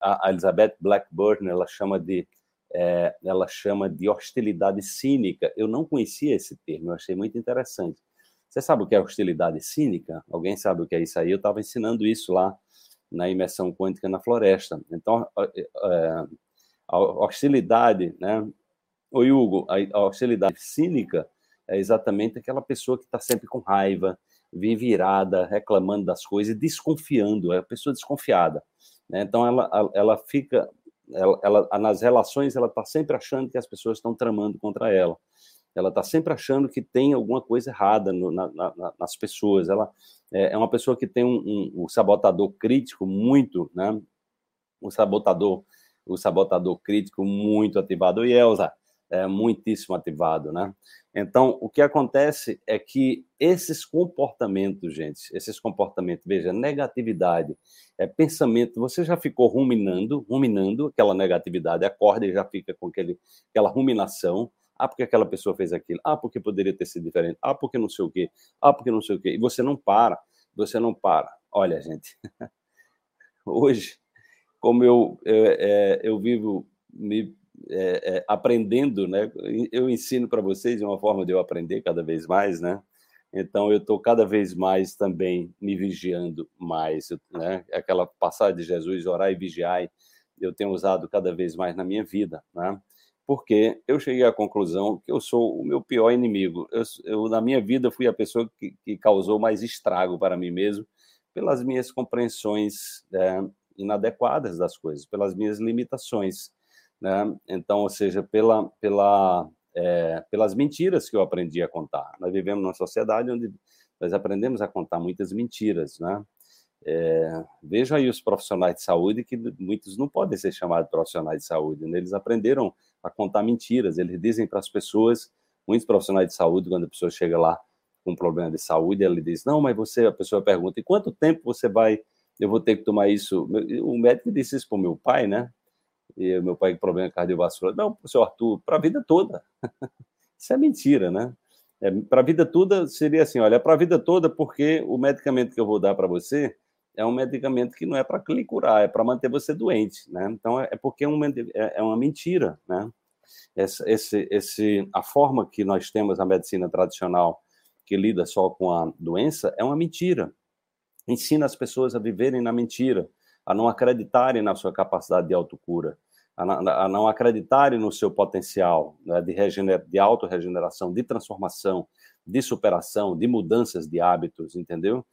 a, Elizabeth Blackburn ela chama de é, ela chama de hostilidade cínica. Eu não conhecia esse termo, eu achei muito interessante. Você sabe o que é hostilidade cínica? Alguém sabe o que é isso aí? Eu estava ensinando isso lá na imersão quântica na floresta. Então, é, a hostilidade, né? O Hugo, a hostilidade cínica é exatamente aquela pessoa que está sempre com raiva, vive irada, reclamando das coisas, desconfiando, é a pessoa desconfiada. Né? Então, ela, ela fica, ela, ela, nas relações, ela está sempre achando que as pessoas estão tramando contra ela. Ela está sempre achando que tem alguma coisa errada no, na, na, nas pessoas. Ela é, é, uma pessoa que tem um, um, um sabotador crítico muito, né? Um sabotador, o sabotador crítico muito ativado. E Elza, é muitíssimo ativado, né? Então, o que acontece é que esses comportamentos, gente, esses comportamentos, veja, negatividade, é pensamento, você já ficou ruminando, ruminando aquela negatividade, acorda e já fica com aquele, aquela ruminação, ah, porque aquela pessoa fez aquilo, ah, porque poderia ter sido diferente, ah, porque não sei o quê, ah, porque não sei o quê, e você não para, você não para. Olha, gente, hoje, como eu, eu, é, eu vivo me é, é, aprendendo, né? Eu ensino para vocês uma forma de eu aprender cada vez mais, né? Então eu estou cada vez mais também me vigiando mais, né? Aquela passagem de Jesus, orar e vigiar, eu tenho usado cada vez mais na minha vida, né? Porque eu cheguei à conclusão que eu sou o meu pior inimigo. Eu, eu na minha vida fui a pessoa que, que, causou mais estrago para mim mesmo pelas minhas compreensões é, inadequadas das coisas, pelas minhas limitações né? Então, ou seja, pela, pela, é, pelas mentiras que eu aprendi a contar. Nós vivemos numa sociedade onde nós aprendemos a contar muitas mentiras, né? É, aí os profissionais de saúde que muitos não podem ser chamados de profissionais de saúde, né? eles aprenderam a contar mentiras, eles dizem para as pessoas, muitos profissionais de saúde, quando a pessoa chega lá com um problema de saúde, ele diz, não, mas você, a pessoa pergunta, e quanto tempo você vai, eu vou ter que tomar isso? O médico disse isso para o meu pai, né? E meu pai com problema cardiovascular. Não, professor Arthur, para a vida toda. Isso é mentira, né? É, para a vida toda seria assim, olha, para a vida toda, porque o medicamento que eu vou dar para você é um medicamento que não é para lhe curar, é para manter você doente, né? Então é, é porque é, um, é, é uma mentira, né? Esse, esse, esse, a forma que nós temos a medicina tradicional que lida só com a doença é uma mentira. Ensina as pessoas a viverem na mentira, a não acreditarem na sua capacidade de autocura a, não acreditarem no seu potencial né, de, regener, de autorregeneração, de transformação, de superação, de mudanças de hábitos, entendeu?